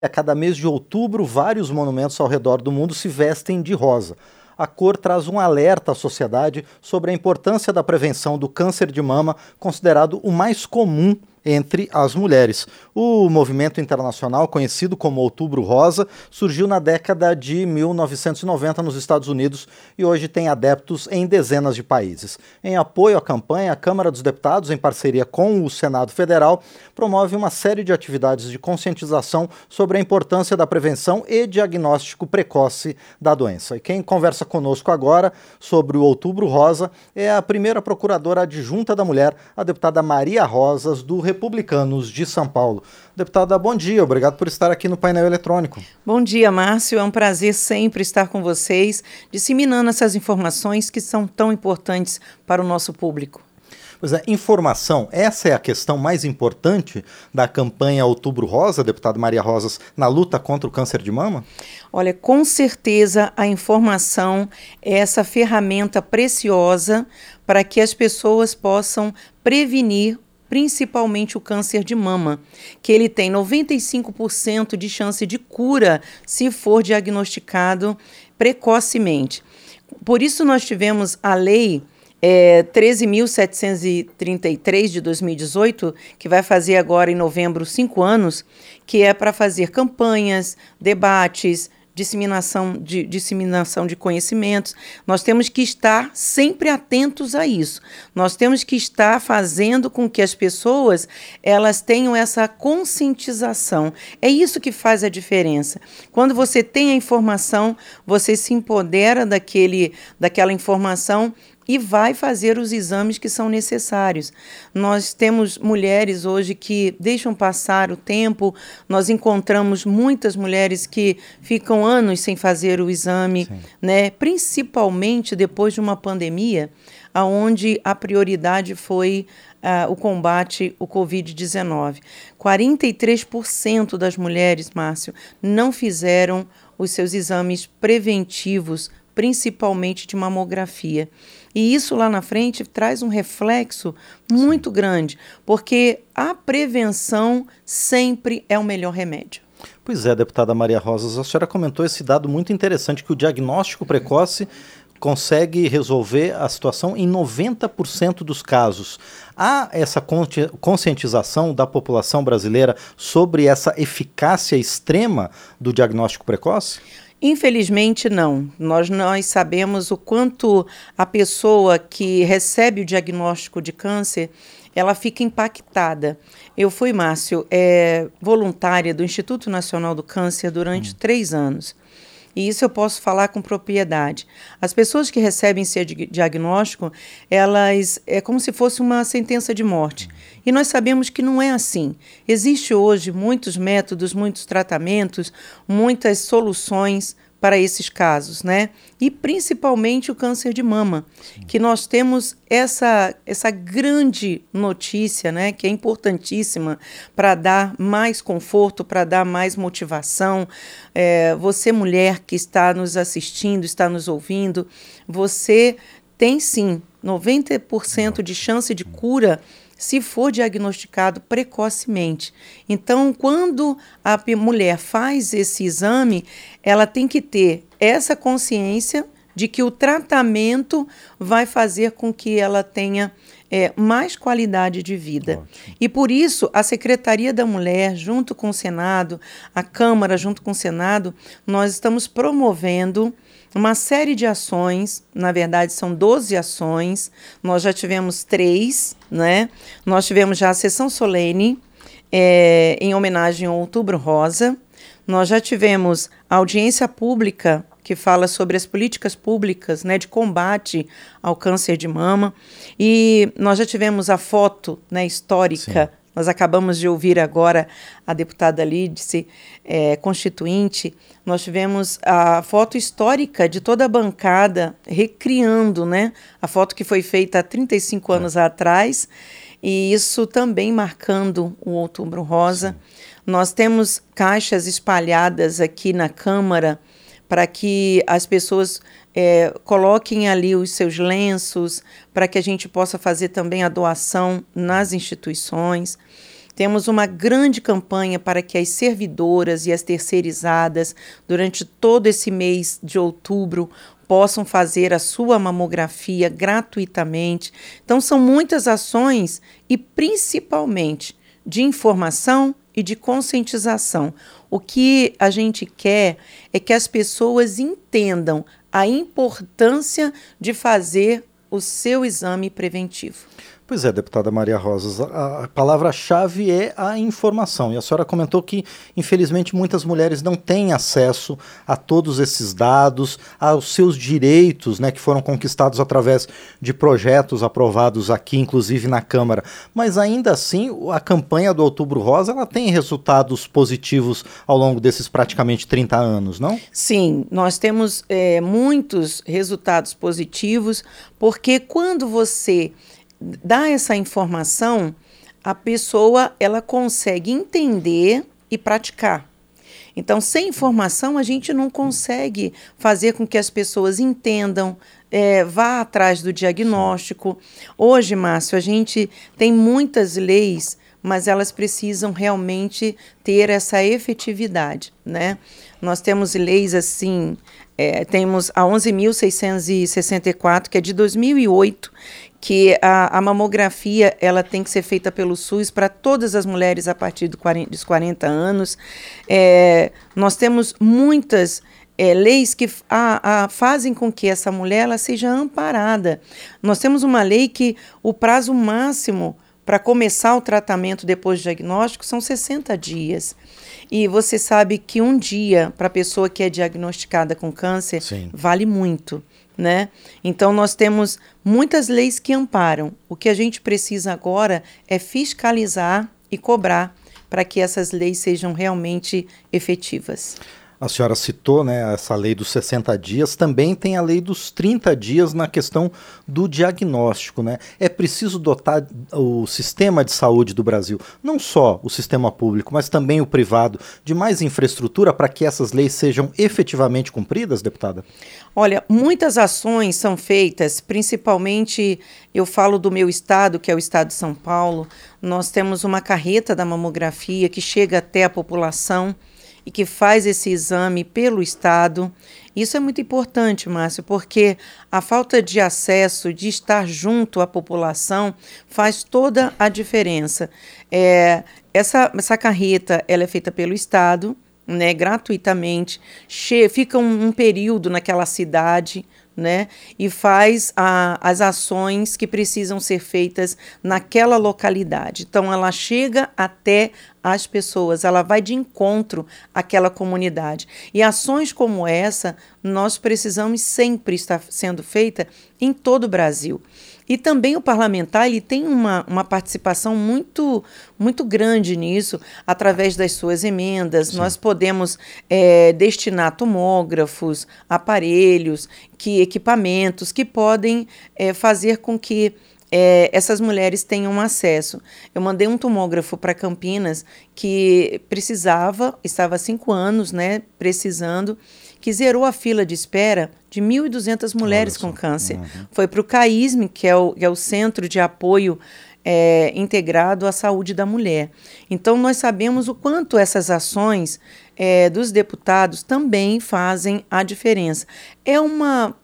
A cada mês de outubro, vários monumentos ao redor do mundo se vestem de rosa. A cor traz um alerta à sociedade sobre a importância da prevenção do câncer de mama, considerado o mais comum entre as mulheres. O movimento internacional, conhecido como Outubro Rosa, surgiu na década de 1990 nos Estados Unidos e hoje tem adeptos em dezenas de países. Em apoio à campanha, a Câmara dos Deputados, em parceria com o Senado Federal, promove uma série de atividades de conscientização sobre a importância da prevenção e diagnóstico precoce da doença. E quem conversa conosco agora sobre o Outubro Rosa é a primeira procuradora adjunta da mulher, a deputada Maria Rosas, do Republicanos de São Paulo. Deputada, bom dia, obrigado por estar aqui no painel eletrônico. Bom dia, Márcio. É um prazer sempre estar com vocês, disseminando essas informações que são tão importantes para o nosso público. Pois é, informação, essa é a questão mais importante da campanha Outubro Rosa, deputada Maria Rosas, na luta contra o câncer de mama? Olha, com certeza a informação é essa ferramenta preciosa para que as pessoas possam prevenir principalmente o câncer de mama, que ele tem 95% de chance de cura se for diagnosticado precocemente. Por isso nós tivemos a lei é, 13.733 de 2018, que vai fazer agora em novembro cinco anos, que é para fazer campanhas, debates, disseminação de, disseminação de conhecimentos. Nós temos que estar sempre atentos a isso. Nós temos que estar fazendo com que as pessoas elas tenham essa conscientização. É isso que faz a diferença. Quando você tem a informação, você se empodera daquele, daquela informação e vai fazer os exames que são necessários. Nós temos mulheres hoje que deixam passar o tempo, nós encontramos muitas mulheres que ficam anos sem fazer o exame, né? principalmente depois de uma pandemia, onde a prioridade foi uh, o combate ao Covid-19. 43% das mulheres, Márcio, não fizeram os seus exames preventivos, principalmente de mamografia. E isso lá na frente traz um reflexo muito grande, porque a prevenção sempre é o melhor remédio. Pois é, deputada Maria Rosas, a senhora comentou esse dado muito interessante que o diagnóstico precoce consegue resolver a situação em 90% dos casos. Há essa conscientização da população brasileira sobre essa eficácia extrema do diagnóstico precoce? Infelizmente, não. Nós, nós sabemos o quanto a pessoa que recebe o diagnóstico de câncer ela fica impactada. Eu fui, Márcio, é, voluntária do Instituto Nacional do Câncer durante hum. três anos. E isso eu posso falar com propriedade. As pessoas que recebem esse diagnóstico, elas é como se fosse uma sentença de morte. E nós sabemos que não é assim. Existe hoje muitos métodos, muitos tratamentos, muitas soluções para esses casos, né? E principalmente o câncer de mama, Sim. que nós temos essa essa grande notícia, né, que é importantíssima para dar mais conforto, para dar mais motivação. É, você mulher que está nos assistindo, está nos ouvindo, você tem sim 90% de chance de cura se for diagnosticado precocemente. Então, quando a mulher faz esse exame, ela tem que ter essa consciência de que o tratamento vai fazer com que ela tenha é, mais qualidade de vida. Ótimo. E por isso, a Secretaria da Mulher, junto com o Senado, a Câmara, junto com o Senado, nós estamos promovendo uma série de ações, na verdade são 12 ações, nós já tivemos três, né? Nós tivemos já a sessão solene é, em homenagem ao Outubro Rosa, nós já tivemos a audiência pública que fala sobre as políticas públicas né, de combate ao câncer de mama. E nós já tivemos a foto né, histórica. Nós acabamos de ouvir agora a deputada Lídice, é, constituinte. Nós tivemos a foto histórica de toda a bancada recriando né, a foto que foi feita há 35 anos é. atrás, e isso também marcando o Outubro Rosa. Sim. Nós temos caixas espalhadas aqui na Câmara para que as pessoas é, coloquem ali os seus lenços, para que a gente possa fazer também a doação nas instituições. Temos uma grande campanha para que as servidoras e as terceirizadas, durante todo esse mês de outubro, possam fazer a sua mamografia gratuitamente. Então, são muitas ações e principalmente de informação e de conscientização. O que a gente quer é que as pessoas entendam a importância de fazer o seu exame preventivo. Pois é, deputada Maria Rosas, a, palavra-chave é a informação. E a senhora comentou que, infelizmente, muitas mulheres não têm acesso a todos esses dados, aos seus direitos, né, que foram conquistados através de projetos aprovados aqui, inclusive na Câmara. Mas ainda assim, a campanha do Outubro Rosa ela tem resultados positivos ao longo desses praticamente 30 anos, não? Sim, nós temos é, muitos resultados positivos, porque quando você dá essa informação, a pessoa ela consegue entender e praticar. Então, sem informação, a gente não consegue fazer com que as pessoas entendam, é, vá atrás do diagnóstico. Hoje, Márcio, a gente tem muitas leis, mas elas precisam realmente ter essa efetividade, né? Nós temos leis assim, é, temos a 11.664, que é de 2008, que a, a, mamografia ela tem que ser feita pelo SUS para todas as mulheres a partir do 40, dos 40 anos. É, nós temos muitas é, leis que a, a, fazem com que essa mulher ela seja amparada. Nós temos uma lei que o prazo máximo para começar o tratamento depois do diagnóstico são 60 dias. E você sabe que um dia para a pessoa que é diagnosticada com câncer Sim. vale muito né? Então nós temos muitas leis que amparam. O que a gente precisa agora é fiscalizar e cobrar para que essas leis sejam realmente efetivas. A senhora citou né, essa lei dos 60 dias, também tem a lei dos 30 dias na questão do diagnóstico. Né? É preciso dotar o sistema de saúde do Brasil, não só o sistema público, mas também o privado, de mais infraestrutura para que essas leis sejam efetivamente cumpridas, deputada? Olha, muitas ações são feitas, principalmente eu falo do meu estado, que é o estado de São Paulo. Nós temos uma carreta da mamografia que chega até a população e que faz esse exame pelo Estado. Isso é muito importante, Márcio, porque a falta de acesso, de estar junto à população, faz toda a diferença. É, essa, essa carreta ela é feita pelo Estado, né, gratuitamente, che fica um, um período naquela cidade, né? E faz a, as ações que precisam ser feitas naquela localidade. Então, ela chega até as pessoas, ela vai de encontro àquela comunidade. E ações como essa, nós precisamos sempre estar sendo feita em todo o Brasil. E também o parlamentar ele tem uma, uma participação muito, muito grande nisso, através das suas emendas. Sim. Nós podemos é, destinar tomógrafos, aparelhos, que equipamentos que podem é, fazer com que é, essas mulheres tenham acesso. Eu mandei um tomógrafo para Campinas que precisava, estava há cinco anos, né, precisando, que zerou a fila de espera de 1.200 mulheres com câncer. Uhum. Foi para o CAISM, que é o, que é o Centro de Apoio é, Integrado à Saúde da Mulher. Então, nós sabemos o quanto essas ações é, dos deputados também fazem a diferença. É uma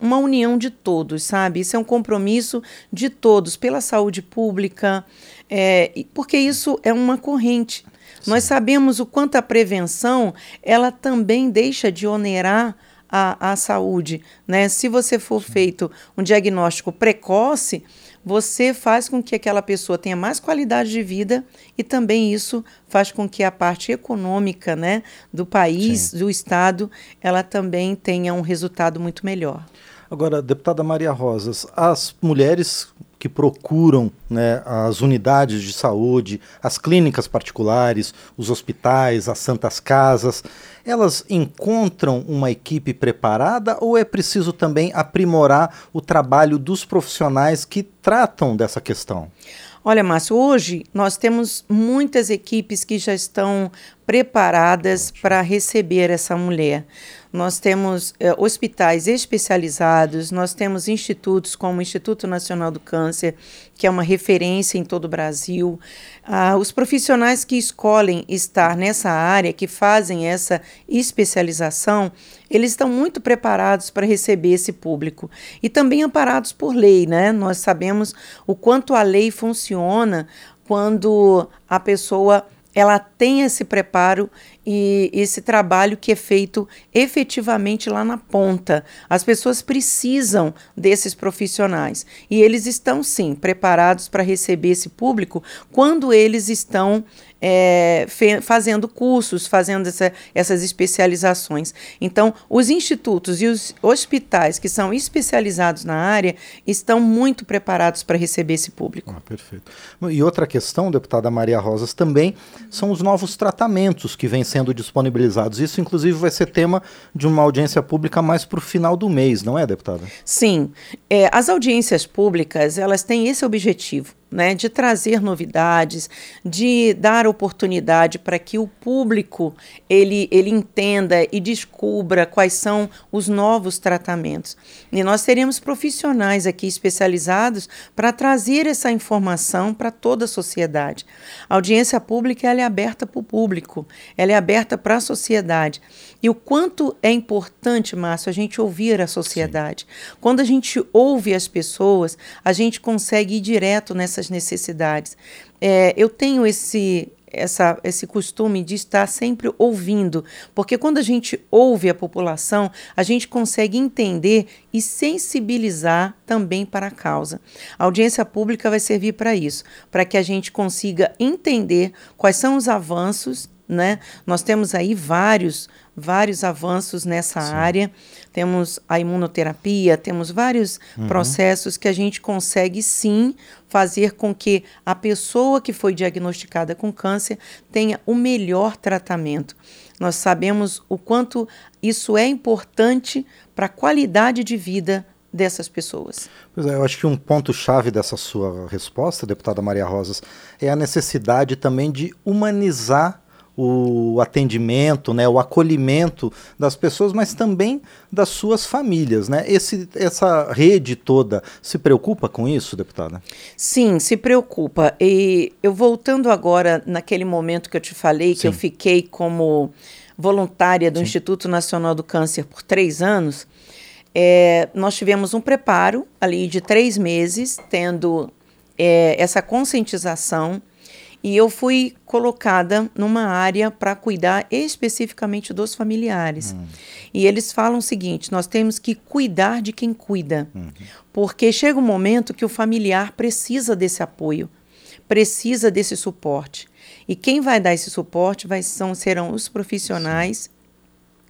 uma união de todos, sabe? Isso é um compromisso de todos pela saúde pública, é, porque isso é uma corrente. Nós sabemos o quanto a prevenção ela também deixa de onerar a, a saúde. Né? Se você for Sim. feito um diagnóstico precoce, você faz com que aquela pessoa tenha mais qualidade de vida e também isso faz com que a parte econômica né, do país, Sim. do Estado, ela também tenha um resultado muito melhor. Agora, deputada Maria Rosas, as mulheres que procuram né, as unidades de saúde, as clínicas particulares, os hospitais, as santas casas, elas encontram uma equipe preparada ou é preciso também aprimorar o trabalho dos profissionais que tratam dessa questão? Olha, Márcio, hoje nós temos muitas equipes que já estão preparadas para receber essa mulher. Nós temos eh, hospitais especializados, nós temos institutos como o Instituto Nacional do Câncer, que é uma referência em todo o Brasil. Ah, os profissionais que escolhem estar nessa área, que fazem essa especialização, eles estão muito preparados para receber esse público e também amparados por lei, né? Nós sabemos o quanto a lei funciona quando a pessoa ela tem esse preparo e esse trabalho que é feito efetivamente lá na ponta. As pessoas precisam desses profissionais e eles estão sim preparados para receber esse público quando eles estão é, fazendo cursos, fazendo essa, essas especializações. Então, os institutos e os hospitais que são especializados na área estão muito preparados para receber esse público. Ah, perfeito. E outra questão, deputada Maria Rosas, também são os novos tratamentos que vêm sendo disponibilizados. Isso, inclusive, vai ser tema de uma audiência pública mais para o final do mês, não é, deputada? Sim. É, as audiências públicas, elas têm esse objetivo né, de trazer novidades, de dar oportunidade para que o público ele, ele entenda e descubra quais são os novos tratamentos. E nós teremos profissionais aqui especializados para trazer essa informação para toda a sociedade. A audiência pública ela é aberta para o público, ela é aberta para a sociedade. E o quanto é importante, Márcio, a gente ouvir a sociedade. Sim. Quando a gente ouve as pessoas, a gente consegue ir direto nessas necessidades. É, eu tenho esse, essa, esse costume de estar sempre ouvindo, porque quando a gente ouve a população, a gente consegue entender e sensibilizar também para a causa. A audiência pública vai servir para isso, para que a gente consiga entender quais são os avanços né? Nós temos aí vários, vários avanços nessa Sim. área. Temos a imunoterapia, temos vários uhum. processos que a gente consegue sim fazer com que a pessoa que foi diagnosticada com câncer tenha o melhor tratamento. Nós sabemos o quanto isso é importante para a qualidade de vida dessas pessoas. Pois é, eu acho que um ponto-chave dessa sua resposta, deputada Maria Rosas, é a necessidade também de humanizar o atendimento, né, o acolhimento das pessoas, mas também das suas famílias. Né? Esse, essa rede toda se preocupa com isso, deputada? Sim, se preocupa. E eu voltando agora naquele momento que eu te falei, Sim. que eu fiquei como voluntária do Sim. Instituto Nacional do Câncer por três anos, é, nós tivemos um preparo ali de três meses, tendo é, essa conscientização e eu fui colocada numa área para cuidar especificamente dos familiares. Uhum. E eles falam o seguinte: nós temos que cuidar de quem cuida. Uhum. Porque chega um momento que o familiar precisa desse apoio, precisa desse suporte. E quem vai dar esse suporte vai, são, serão os profissionais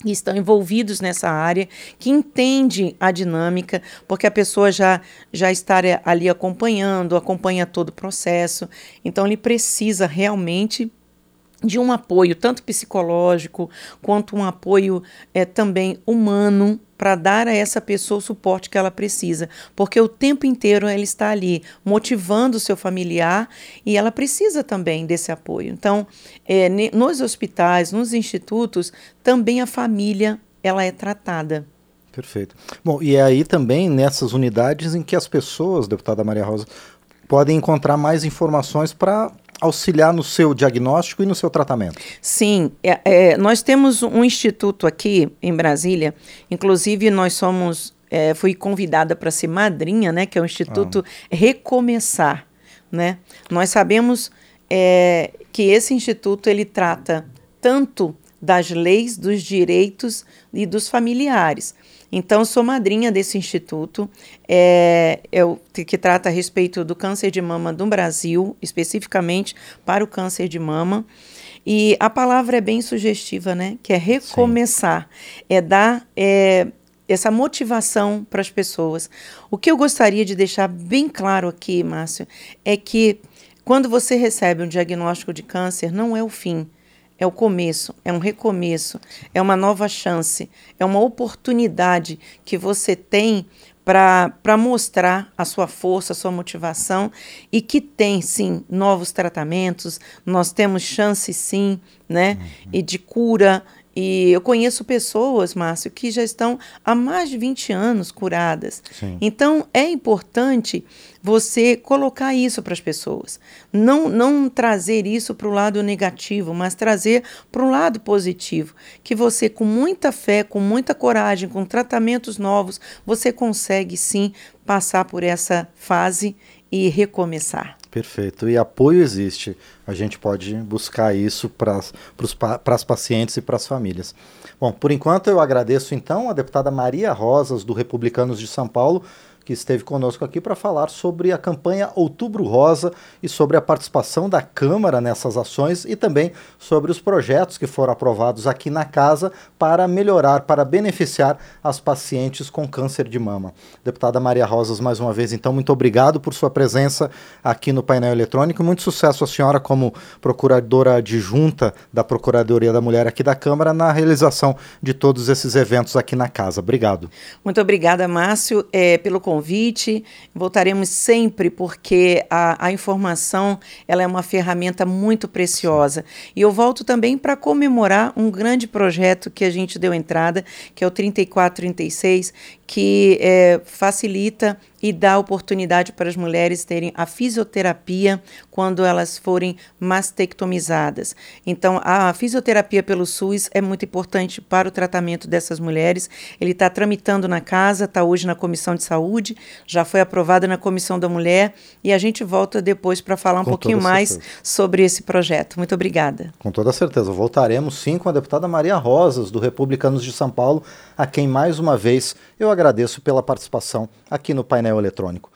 que estão envolvidos nessa área, que entende a dinâmica, porque a pessoa já, já está ali acompanhando, acompanha todo o processo. Então, ele precisa realmente de um apoio, tanto psicológico, quanto um apoio é, também humano, para dar a essa pessoa o suporte que ela precisa, porque o tempo inteiro ela está ali motivando o seu familiar e ela precisa também desse apoio. Então, é, nos hospitais, nos institutos, também a família ela é tratada. Perfeito. Bom, e é aí também nessas unidades em que as pessoas, deputada Maria Rosa, podem encontrar mais informações para auxiliar no seu diagnóstico e no seu tratamento? Sim, é, é, nós temos um instituto aqui em Brasília, inclusive nós somos, é, fui convidada para ser madrinha, né, que é o Instituto ah. Recomeçar, né? Nós sabemos é, que esse instituto ele trata tanto das leis, dos direitos e dos familiares. Então, sou madrinha desse instituto, é, que trata a respeito do câncer de mama no Brasil, especificamente para o câncer de mama. E a palavra é bem sugestiva, né? Que é recomeçar, Sim. é dar é, essa motivação para as pessoas. O que eu gostaria de deixar bem claro aqui, Márcio, é que quando você recebe um diagnóstico de câncer, não é o fim é o começo, é um recomeço, é uma nova chance, é uma oportunidade que você tem para mostrar a sua força, a sua motivação e que tem sim novos tratamentos, nós temos chance sim, né, uhum. e de cura e eu conheço pessoas, Márcio, que já estão há mais de 20 anos curadas. Sim. Então, é importante você colocar isso para as pessoas. Não, não trazer isso para o lado negativo, mas trazer para o lado positivo. Que você, com muita fé, com muita coragem, com tratamentos novos, você consegue sim passar por essa fase e recomeçar. Perfeito. E apoio existe. A gente pode buscar isso para as pacientes e para as famílias. Bom, por enquanto eu agradeço então a deputada Maria Rosas, do Republicanos de São Paulo, que esteve conosco aqui para falar sobre a campanha Outubro Rosa e sobre a participação da Câmara nessas ações e também sobre os projetos que foram aprovados aqui na casa para melhorar, para beneficiar as pacientes com câncer de mama. Deputada Maria Rosas, mais uma vez, então, muito obrigado por sua presença aqui no painel eletrônico. Muito sucesso à senhora como procuradora adjunta da Procuradoria da Mulher aqui da Câmara na realização de todos esses eventos aqui na casa. Obrigado. Muito obrigada, Márcio, é, pelo convite convite. Voltaremos sempre porque a, a informação ela é uma ferramenta muito preciosa. E eu volto também para comemorar um grande projeto que a gente deu entrada, que é o 3436, que é, facilita e dá oportunidade para as mulheres terem a fisioterapia quando elas forem mastectomizadas. Então, a fisioterapia pelo SUS é muito importante para o tratamento dessas mulheres. Ele está tramitando na casa, está hoje na Comissão de Saúde, já foi aprovado na Comissão da Mulher e a gente volta depois para falar um com pouquinho mais sobre esse projeto. Muito obrigada. Com toda certeza. Voltaremos sim com a deputada Maria Rosas, do Republicanos de São Paulo, a quem mais uma vez eu agradeço pela participação aqui no painel eletrônico.